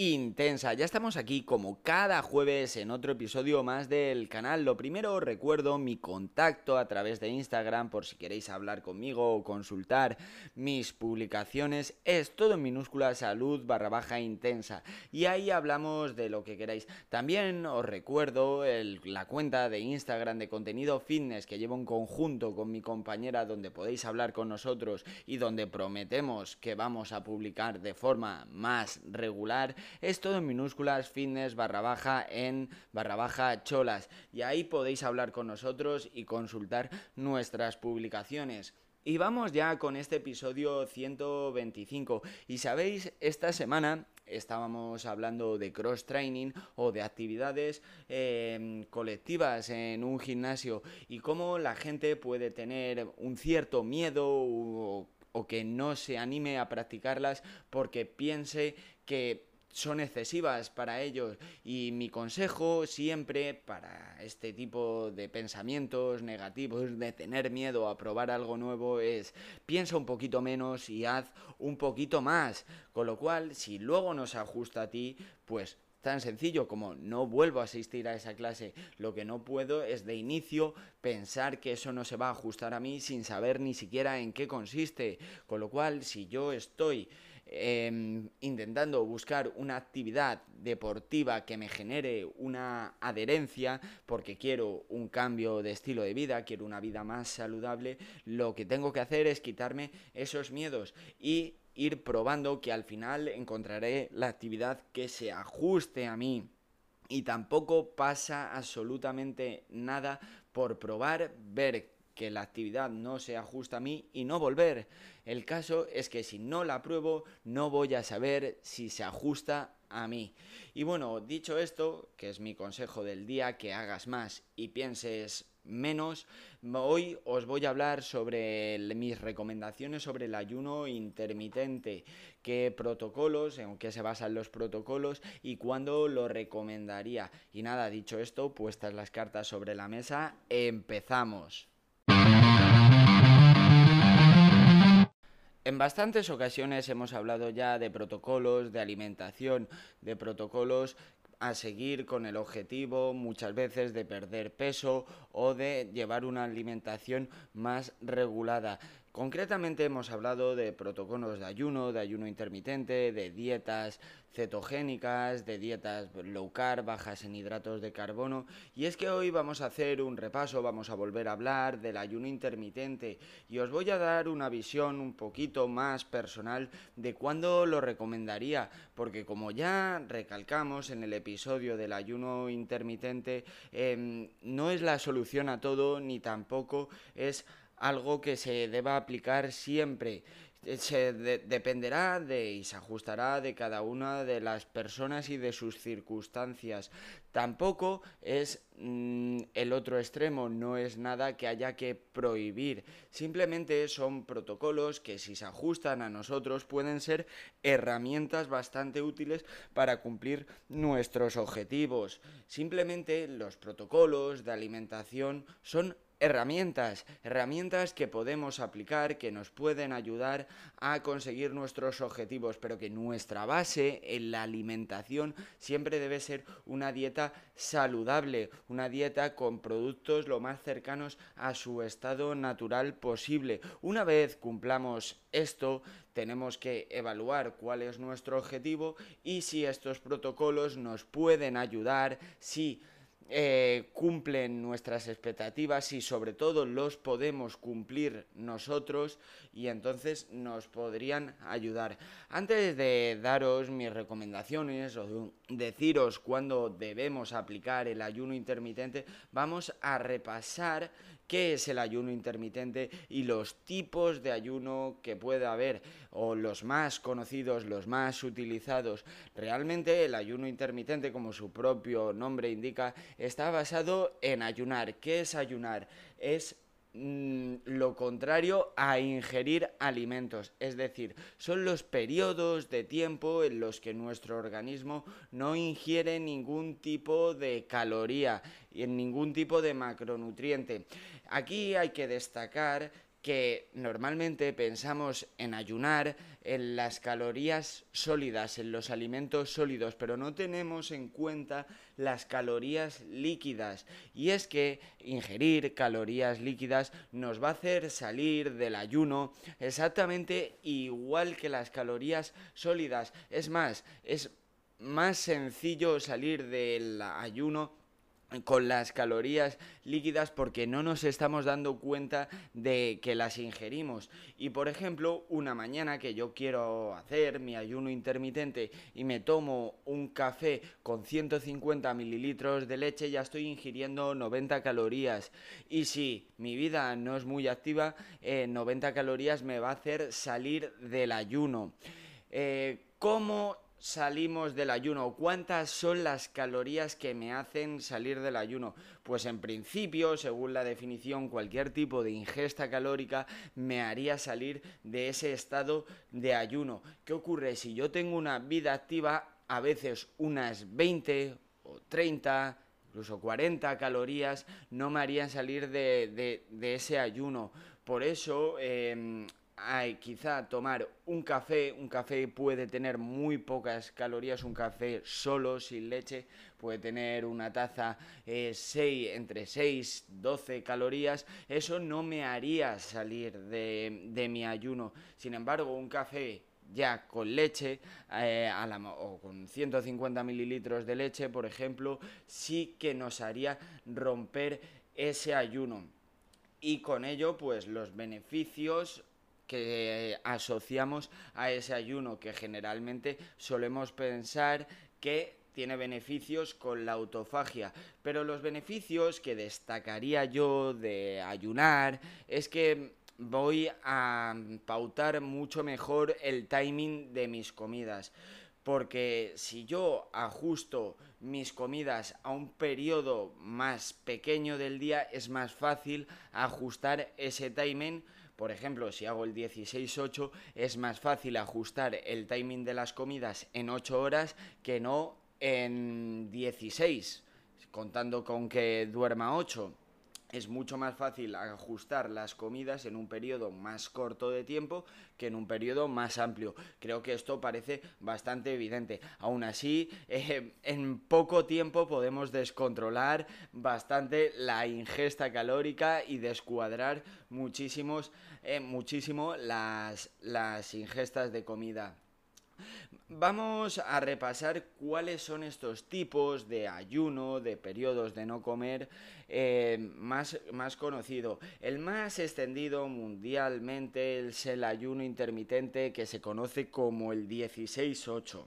intensa. Ya estamos aquí como cada jueves en otro episodio más del canal. Lo primero recuerdo mi contacto a través de Instagram por si queréis hablar conmigo o consultar mis publicaciones. Es todo en minúscula salud barra baja intensa. Y ahí hablamos de lo que queráis. También os recuerdo la cuenta de Instagram de contenido fitness que llevo en conjunto con mi compañera donde podéis hablar con nosotros y donde prometemos que vamos a publicar de forma más regular es todo en minúsculas, fitness barra baja en barra baja cholas. Y ahí podéis hablar con nosotros y consultar nuestras publicaciones. Y vamos ya con este episodio 125. Y sabéis, esta semana estábamos hablando de cross training o de actividades em, colectivas en un gimnasio y cómo la gente puede tener un cierto miedo o que no se anime a practicarlas porque piense que son excesivas para ellos y mi consejo siempre para este tipo de pensamientos negativos de tener miedo a probar algo nuevo es piensa un poquito menos y haz un poquito más con lo cual si luego no se ajusta a ti pues tan sencillo como no vuelvo a asistir a esa clase. Lo que no puedo es de inicio pensar que eso no se va a ajustar a mí sin saber ni siquiera en qué consiste. Con lo cual, si yo estoy Em, intentando buscar una actividad deportiva que me genere una adherencia, porque quiero un cambio de estilo de vida, quiero una vida más saludable, lo que tengo que hacer es quitarme esos miedos y ir probando que al final encontraré la actividad que se ajuste a mí. Y tampoco pasa absolutamente nada por probar, ver que la actividad no se ajusta a mí y no volver. El caso es que si no la pruebo no voy a saber si se ajusta a mí. Y bueno, dicho esto, que es mi consejo del día, que hagas más y pienses menos, hoy os voy a hablar sobre mis recomendaciones sobre el ayuno intermitente, qué protocolos, en qué se basan los protocolos y cuándo lo recomendaría. Y nada, dicho esto, puestas las cartas sobre la mesa, empezamos. En bastantes ocasiones hemos hablado ya de protocolos de alimentación, de protocolos a seguir con el objetivo muchas veces de perder peso o de llevar una alimentación más regulada. Concretamente hemos hablado de protocolos de ayuno, de ayuno intermitente, de dietas cetogénicas, de dietas low carb, bajas en hidratos de carbono. Y es que hoy vamos a hacer un repaso, vamos a volver a hablar del ayuno intermitente y os voy a dar una visión un poquito más personal de cuándo lo recomendaría, porque como ya recalcamos en el episodio del ayuno intermitente, em, no es la solución a todo ni tampoco es algo que se deba aplicar siempre. Eh, se dependerá de y se ajustará de cada una de las personas y de sus circunstancias. Tampoco es mm, el otro extremo, no es nada que haya que prohibir. Simplemente son protocolos que si se ajustan a nosotros pueden ser herramientas bastante útiles para cumplir nuestros objetivos. Simplemente los protocolos de alimentación son herramientas, herramientas que podemos aplicar, que nos pueden ayudar a conseguir nuestros objetivos, pero que nuestra base en la alimentación siempre debe ser una dieta saludable, una dieta con productos lo más cercanos a su estado natural posible. Una vez cumplamos esto, tenemos que evaluar cuál es nuestro objetivo y si estos protocolos nos pueden ayudar, si eh, cumplen nuestras expectativas y sobre todo los podemos cumplir nosotros y entonces nos podrían ayudar. Antes de daros mis recomendaciones o deciros cuándo debemos aplicar el ayuno intermitente, vamos a repasar qué es el ayuno intermitente y los tipos de ayuno que puede haber o los más conocidos, los más utilizados. Realmente el ayuno intermitente, como su propio nombre indica, está basado en ayunar. ¿Qué es ayunar? Es mm, lo contrario a ingerir alimentos, es decir, son los periodos de tiempo en los que nuestro organismo no ingiere ningún tipo de caloría y en ningún tipo de macronutriente. Aquí hay que destacar que normalmente pensamos en ayunar en las calorías sólidas, en los alimentos sólidos, pero no tenemos en cuenta las calorías líquidas. Y es que ingerir calorías líquidas nos va a hacer salir del ayuno exactamente igual que las calorías sólidas. Es más, es más sencillo salir del ayuno con las calorías líquidas porque no nos estamos dando cuenta de que las ingerimos. Y por ejemplo, una mañana que yo quiero hacer mi ayuno intermitente y me tomo un café con 150 mililitros de leche, ya estoy ingiriendo 90 calorías. Y si mi vida no es muy activa, 90 eh, calorías me va a hacer salir del ayuno. Eh, ¿Cómo salimos del ayuno? ¿Cuántas son las calorías que me hacen salir del ayuno? Pues en principio, según la definición, cualquier tipo de ingesta calórica me haría salir de ese estado de ayuno. ¿Qué ocurre? Si yo tengo una vida activa, a veces unas 20 o 30 incluso 40 calorías no me harían salir de, ese ayuno. Por eso em, hay quizá tomar un café, un café puede tener muy pocas calorías, un café solo, sin leche, puede tener una taza eh, entre 6 y 12 calorías, eso no me haría salir de, mi ayuno. Sin embargo, un café ya con leche eh, o con 150 mililitros de leche, por ejemplo, sí que nos haría romper ese ayuno. Y con ello, pues los beneficios que asociamos a ese ayuno, que generalmente solemos pensar que tiene beneficios con la autofagia. Pero los beneficios que destacaría yo de ayunar es que voy a pautar mucho mejor el timing de mis comidas. Porque si yo ajusto mis comidas a un periodo más pequeño del día, es más fácil ajustar ese timing por ejemplo, si hago el 16-8, es más fácil ajustar el timing de las comidas en 8 horas que no en 16, contando con que duerma 8 es mucho más fácil ajustar las comidas en un periodo más corto de tiempo que en un periodo más amplio. Creo que esto parece bastante evidente. Aún así, eh, en poco tiempo podemos descontrolar bastante la ingesta calórica y descuadrar muchísimos, eh, muchísimo las, las ingestas de comida. Vamos a repasar cuáles son estos tipos de ayuno, de periodos de no comer eh, más, más conocido. El más extendido mundialmente es el ayuno intermitente que se conoce como el 16-8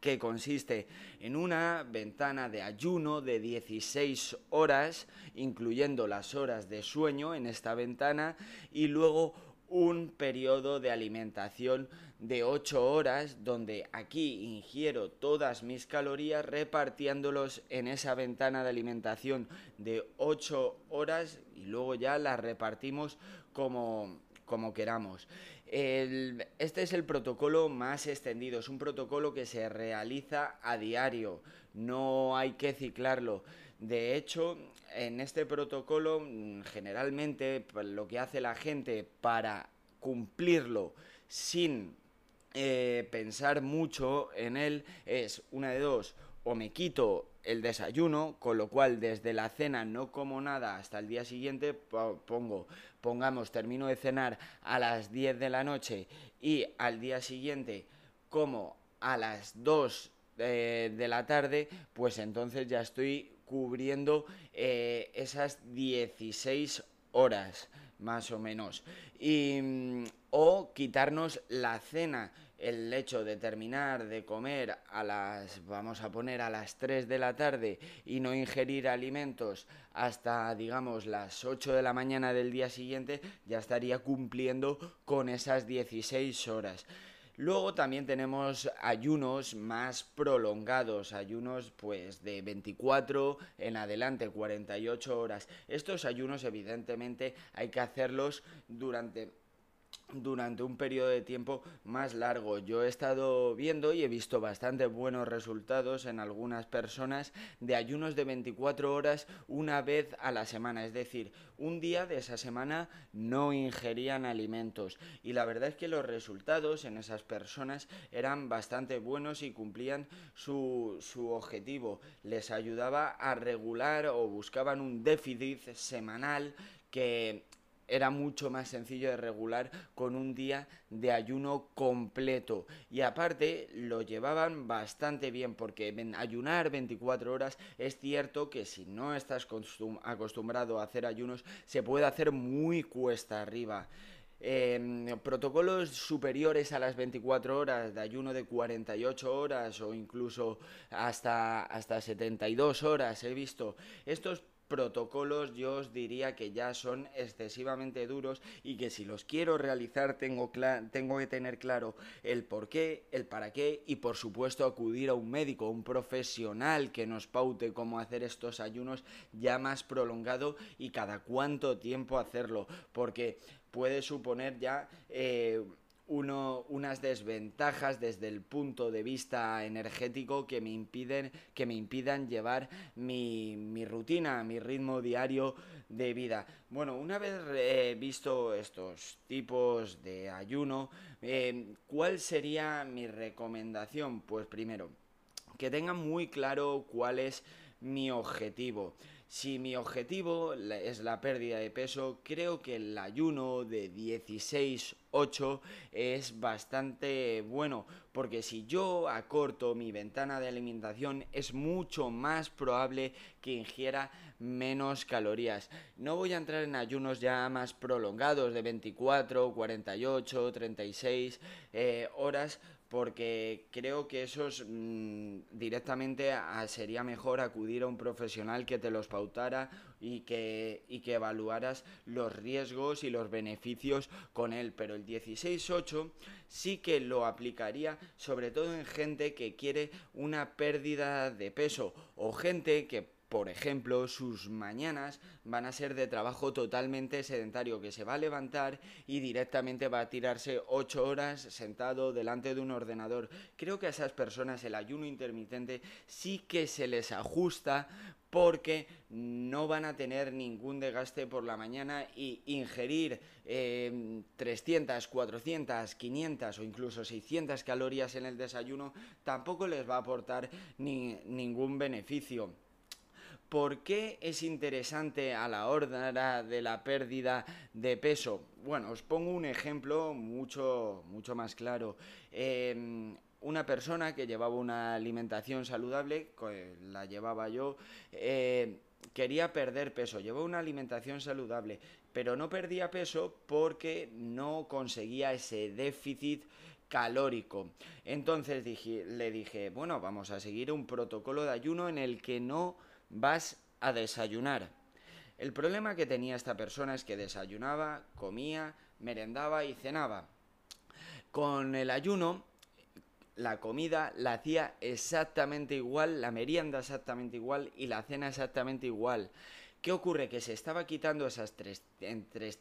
que consiste en una ventana de ayuno de 16 horas, incluyendo las horas de sueño en esta ventana, y luego un periodo de alimentación de 8 horas donde aquí ingiero todas mis calorías repartiéndolos en esa ventana de alimentación de 8 horas y luego ya las repartimos como, como queramos. este es el protocolo más extendido, es un protocolo que se realiza a diario, no hay que ciclarlo. De hecho, en este protocolo, mm, generalmente lo que hace la gente para cumplirlo sin eh, pensar mucho en él es una de dos, o me quito el desayuno, con lo cual desde la cena no como nada hasta el día siguiente, pongo, pongamos, termino de cenar a las 10 de la noche y al día siguiente como a las 2 eh, de la tarde, pues entonces ya estoy cubriendo eh, esas 16 horas más o menos. Y, mm, o quitarnos la cena el hecho de terminar de comer a las, vamos a poner, a las 3 de la tarde y no ingerir alimentos hasta, digamos, las 8 de la mañana del día siguiente, ya estaría cumpliendo con esas 16 horas. Luego también tenemos ayunos más prolongados, ayunos pues de 24 en adelante, 48 horas. Estos ayunos evidentemente hay que hacerlos durante durante un periodo de tiempo más largo. Yo he estado viendo y he visto bastante buenos resultados en algunas personas de ayunos de 24 horas una vez a la semana, es decir, un día de esa semana no ingerían alimentos y la verdad es que los resultados en esas personas eran bastante buenos y cumplían su, su objetivo. Les ayudaba a regular o buscaban un déficit semanal que era mucho más sencillo de regular con un día de ayuno completo. Y aparte lo llevaban bastante bien porque ayunar 24 horas es cierto que si no estás acostumbrado a hacer ayunos se puede hacer muy cuesta arriba. Em, protocolos superiores a las 24 horas, de ayuno de 48 horas o incluso hasta, hasta 72 horas he visto. Estos protocolos yo os diría que ya son excesivamente duros y que si los quiero realizar tengo, tengo que tener claro el por qué, el para qué y por supuesto acudir a un médico, un profesional que nos paute cómo hacer estos ayunos ya más prolongado y cada cuánto tiempo hacerlo porque puede suponer ya... Eh, uno, unas desventajas desde el punto de vista energético que me impiden que me impidan llevar mi, mi rutina, mi ritmo diario de vida. Bueno, una vez visto estos tipos de ayuno, eh, ¿cuál sería mi recomendación? Pues primero, que tengan muy claro cuál es mi objetivo. Si mi objetivo es la pérdida de peso, creo que el ayuno de 16-8 es bastante bueno, porque si yo acorto mi ventana de alimentación es mucho más probable que ingiera menos calorías. No voy a entrar en ayunos ya más prolongados de 24, 48, 36 horas porque creo que esos mm, directamente sería mejor acudir a un profesional que te los pautara y que, y que evaluaras los riesgos y los beneficios con él. Pero el 16-8 sí que lo aplicaría sobre todo en gente que quiere una pérdida de peso o gente que por ejemplo, sus mañanas van a ser de trabajo totalmente sedentario, que se va a levantar y directamente va a tirarse 8 horas sentado delante de un ordenador. Creo que a esas personas el ayuno intermitente sí que se les ajusta porque no van a tener ningún desgaste por la mañana y ingerir 300, 400, 500 o incluso 600 calorías en el desayuno tampoco les va a aportar ni, ningún beneficio. ¿Por qué es interesante a la hora de la pérdida de peso? Bueno, os pongo un ejemplo mucho, mucho más claro. Em, una persona que llevaba una alimentación saludable, la llevaba yo, eh, quería perder peso, llevaba una alimentación saludable, pero no perdía peso porque no conseguía ese déficit calórico. Entonces le dije, bueno, vamos a seguir un protocolo de ayuno en el que no vas a desayunar. El problema que tenía esta persona es que desayunaba, comía, merendaba y cenaba. Con el ayuno, la comida la hacía exactamente igual, la merienda exactamente igual y la cena exactamente igual. ¿Qué ocurre? Que se estaba quitando esas entre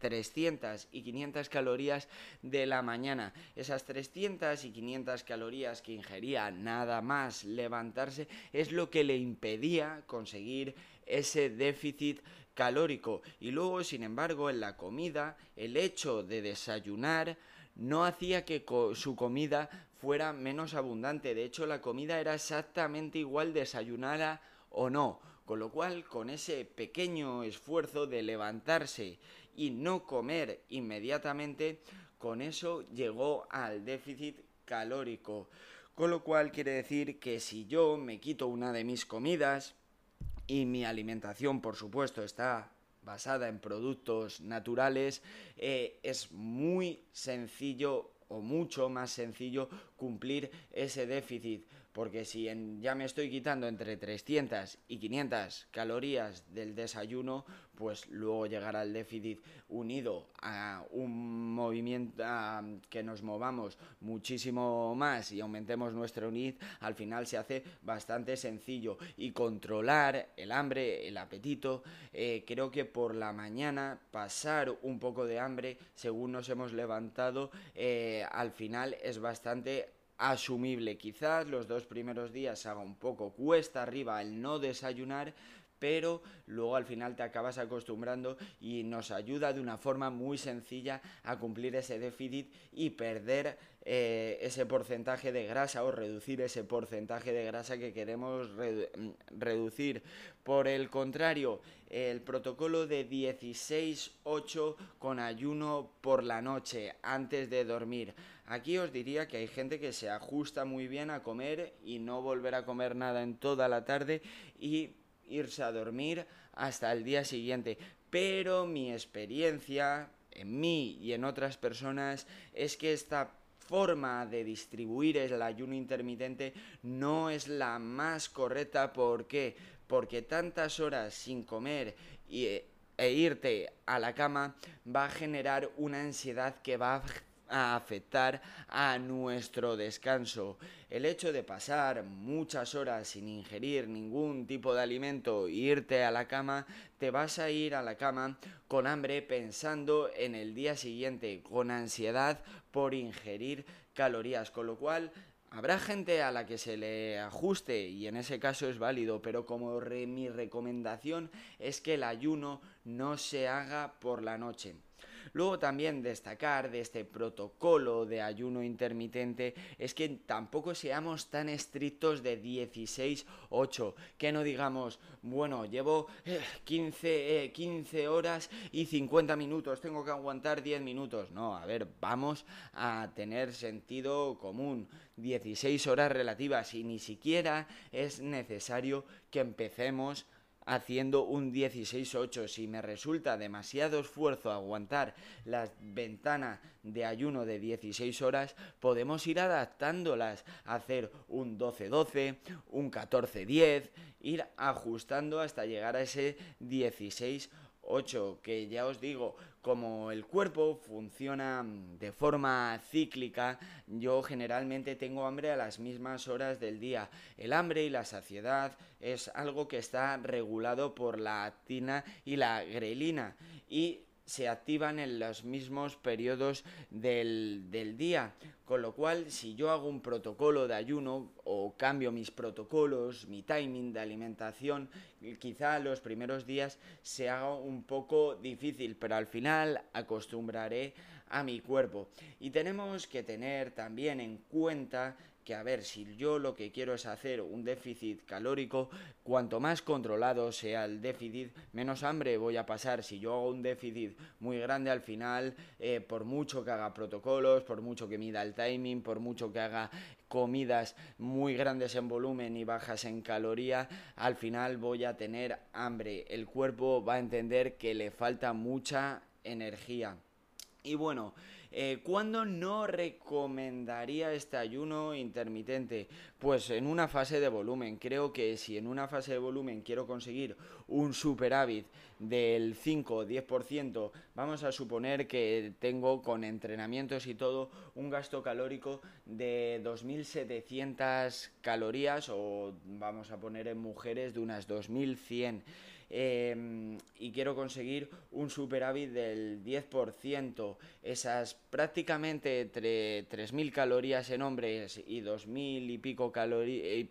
300 y 500 calorías de la mañana. Esas 300 y 500 calorías que ingería nada más levantarse es lo que le impedía conseguir ese déficit calórico. Y luego, sin embargo, en la comida, el hecho de desayunar no hacía que su comida fuera menos abundante. De hecho, la comida era exactamente igual desayunara o no con lo cual, con ese pequeño esfuerzo de levantarse y no comer inmediatamente, con eso llegó al déficit calórico. Con lo cual quiere decir que si yo me quito una de mis comidas y mi alimentación, por supuesto, está basada en productos naturales, eh, es muy sencillo o mucho más sencillo cumplir ese déficit porque si ya me estoy quitando entre 300 y 500 calorías del desayuno, pues luego llegará el déficit unido a un movimiento que nos movamos muchísimo más y aumentemos nuestro NID, al final se hace bastante sencillo. Y controlar el hambre, el apetito, eh, creo que por la mañana pasar un poco de hambre según nos hemos levantado, eh, al final es bastante asumible. Quizás los dos primeros días haga un poco cuesta arriba el no desayunar, pero luego al final te acabas acostumbrando y nos ayuda de una forma muy sencilla a cumplir ese déficit y perder eh, ese porcentaje de grasa o reducir ese porcentaje de grasa que queremos reducir. Por el contrario, el protocolo de 16-8 con ayuno por la noche antes de dormir. Aquí os diría que hay gente que se ajusta muy bien a comer y no volver a comer nada en toda la tarde y irse a dormir hasta el día siguiente. Pero mi experiencia en mí y en otras personas es que esta forma de distribuir el ayuno intermitente no es la más correcta. ¿Por qué? Porque tantas horas sin comer y, e irte a la cama va a generar una ansiedad que va a a afectar a nuestro descanso. El hecho de pasar muchas horas sin ingerir ningún tipo de alimento e irte a la cama, te vas a ir a la cama con hambre pensando en el día siguiente, con ansiedad por ingerir calorías, con lo cual Habrá gente a la que se le ajuste y en ese caso es válido, pero como mi recomendación es que el ayuno no se haga por la noche. Luego también destacar de este protocolo de ayuno intermitente es que tampoco seamos tan estrictos de 16-8, que no digamos, bueno, llevo 15, eh, 15 eh, horas y 50 minutos, tengo que aguantar 10 minutos. No, a ver, vamos a tener sentido común. 16 horas relativas y ni siquiera es necesario que empecemos haciendo un 16-8. Si me resulta demasiado esfuerzo aguantar la ventana de ayuno de 16 horas, podemos ir adaptándolas, hacer un 12-12, un 14-10, ir ajustando hasta llegar a ese 16 8, que ya os digo, como el cuerpo funciona de forma cíclica, yo generalmente tengo hambre a las mismas horas del día. El hambre y la saciedad es algo que está regulado por la actina y la grelina y se activan en los mismos periodos del, del, día. Con lo cual, si yo hago un protocolo de ayuno o cambio mis protocolos, mi timing de alimentación, quizá los primeros días se haga un poco difícil, pero al final acostumbraré a mi cuerpo. Y tenemos que tener también en cuenta que a ver, si yo lo que quiero es hacer un déficit calórico, cuanto más controlado sea el déficit, menos hambre voy a pasar. Si yo hago un déficit muy grande al final, eh, por mucho que haga protocolos, por mucho que mida el timing, por mucho que haga comidas muy grandes en volumen y bajas en caloría, al final voy a tener hambre. El cuerpo va a entender que le falta mucha energía. Y bueno, eh, ¿Cuándo no recomendaría este ayuno intermitente? Pues en una fase de volumen. Creo que si en una fase de volumen quiero conseguir un superávit del 5 o 10%, vamos a suponer que tengo con entrenamientos y todo un gasto calórico de 2.700 calorías o vamos a poner en mujeres de unas 2.100 Em, y quiero conseguir un superávit del 10%. Esas prácticamente entre 3.000 calorías en hombres y 2.000 y pico calorías,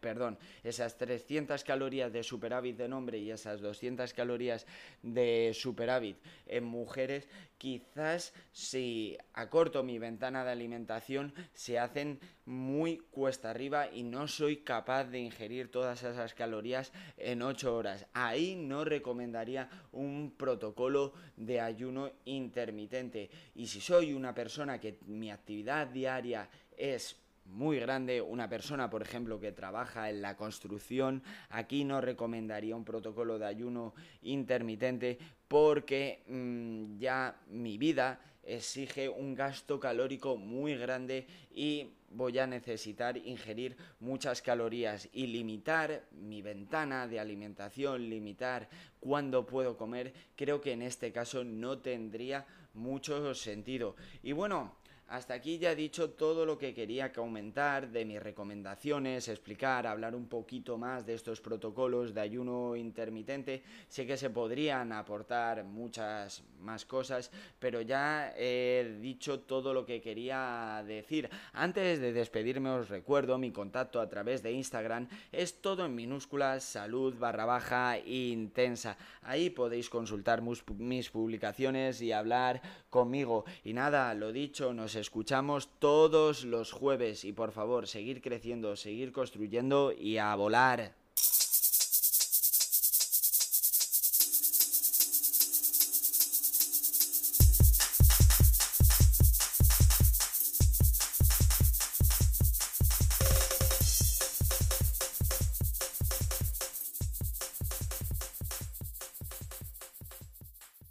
perdón, esas 300 calorías de superávit en hombre y esas 200 calorías de superávit en mujeres, quizás si acorto mi ventana de alimentación se hacen muy cuesta arriba y no soy capaz de ingerir todas esas calorías en 8 horas. Ahí no recomendaría un protocolo de ayuno intermitente. Y si soy una persona que mi actividad diaria es muy grande, una persona, por ejemplo, que trabaja en la construcción, aquí no recomendaría un protocolo de ayuno intermitente porque mm, ya mi vida exige un gasto calórico muy grande y voy a necesitar ingerir muchas calorías y limitar mi ventana de alimentación, limitar cuándo puedo comer, creo que en este caso no tendría mucho sentido. Y bueno, hasta aquí ya he dicho todo lo que quería comentar de mis recomendaciones, explicar, hablar un poquito más de estos protocolos de ayuno intermitente. Sé que se podrían aportar muchas más cosas, pero ya he dicho todo lo que quería decir. Antes de despedirme os recuerdo mi contacto a través de Instagram es todo en minúsculas salud barra baja intensa. Ahí podéis consultar mis publicaciones y hablar conmigo. Y nada, lo dicho, nos escuchamos todos los jueves y por favor, seguir creciendo, seguir construyendo y a volar.